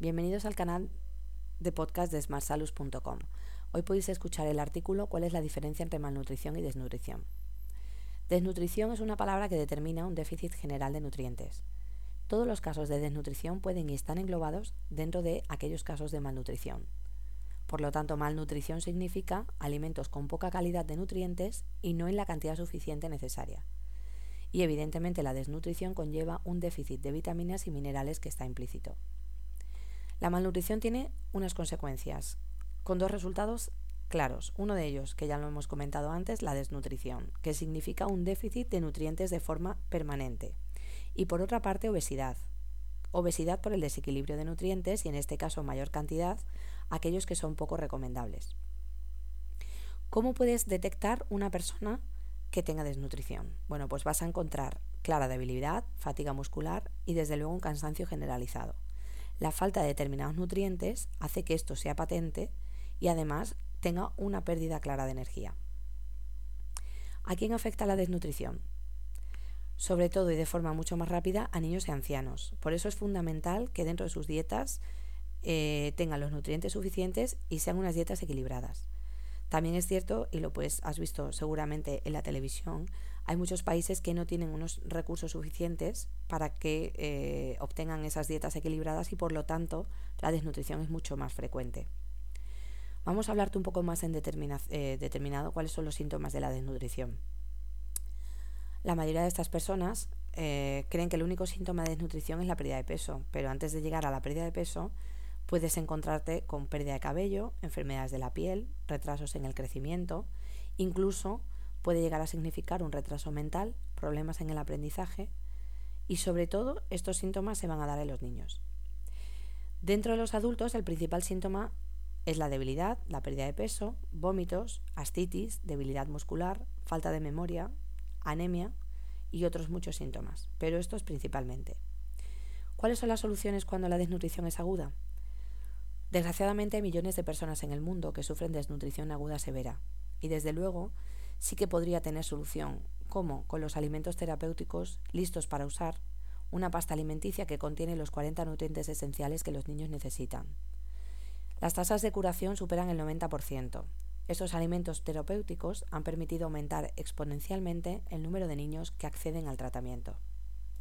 Bienvenidos al canal de podcast de smartsalus.com. Hoy podéis escuchar el artículo ¿Cuál es la diferencia entre malnutrición y desnutrición? Desnutrición es una palabra que determina un déficit general de nutrientes. Todos los casos de desnutrición pueden y están englobados dentro de aquellos casos de malnutrición. Por lo tanto, malnutrición significa alimentos con poca calidad de nutrientes y no en la cantidad suficiente necesaria. Y evidentemente la desnutrición conlleva un déficit de vitaminas y minerales que está implícito. La malnutrición tiene unas consecuencias, con dos resultados claros. Uno de ellos, que ya lo hemos comentado antes, la desnutrición, que significa un déficit de nutrientes de forma permanente. Y por otra parte, obesidad. Obesidad por el desequilibrio de nutrientes y en este caso mayor cantidad, aquellos que son poco recomendables. ¿Cómo puedes detectar una persona que tenga desnutrición? Bueno, pues vas a encontrar clara debilidad, fatiga muscular y desde luego un cansancio generalizado. La falta de determinados nutrientes hace que esto sea patente y además tenga una pérdida clara de energía. ¿A quién afecta la desnutrición? Sobre todo y de forma mucho más rápida a niños y ancianos. Por eso es fundamental que dentro de sus dietas eh, tengan los nutrientes suficientes y sean unas dietas equilibradas. También es cierto, y lo pues has visto seguramente en la televisión, hay muchos países que no tienen unos recursos suficientes para que eh, obtengan esas dietas equilibradas y por lo tanto la desnutrición es mucho más frecuente. Vamos a hablarte un poco más en eh, determinado cuáles son los síntomas de la desnutrición. La mayoría de estas personas eh, creen que el único síntoma de desnutrición es la pérdida de peso, pero antes de llegar a la pérdida de peso puedes encontrarte con pérdida de cabello, enfermedades de la piel, retrasos en el crecimiento, incluso puede llegar a significar un retraso mental, problemas en el aprendizaje y sobre todo estos síntomas se van a dar en los niños. Dentro de los adultos el principal síntoma es la debilidad, la pérdida de peso, vómitos, astitis, debilidad muscular, falta de memoria, anemia y otros muchos síntomas, pero estos principalmente. ¿Cuáles son las soluciones cuando la desnutrición es aguda? Desgraciadamente hay millones de personas en el mundo que sufren desnutrición aguda severa y desde luego sí que podría tener solución, como con los alimentos terapéuticos listos para usar, una pasta alimenticia que contiene los 40 nutrientes esenciales que los niños necesitan. Las tasas de curación superan el 90%. Estos alimentos terapéuticos han permitido aumentar exponencialmente el número de niños que acceden al tratamiento.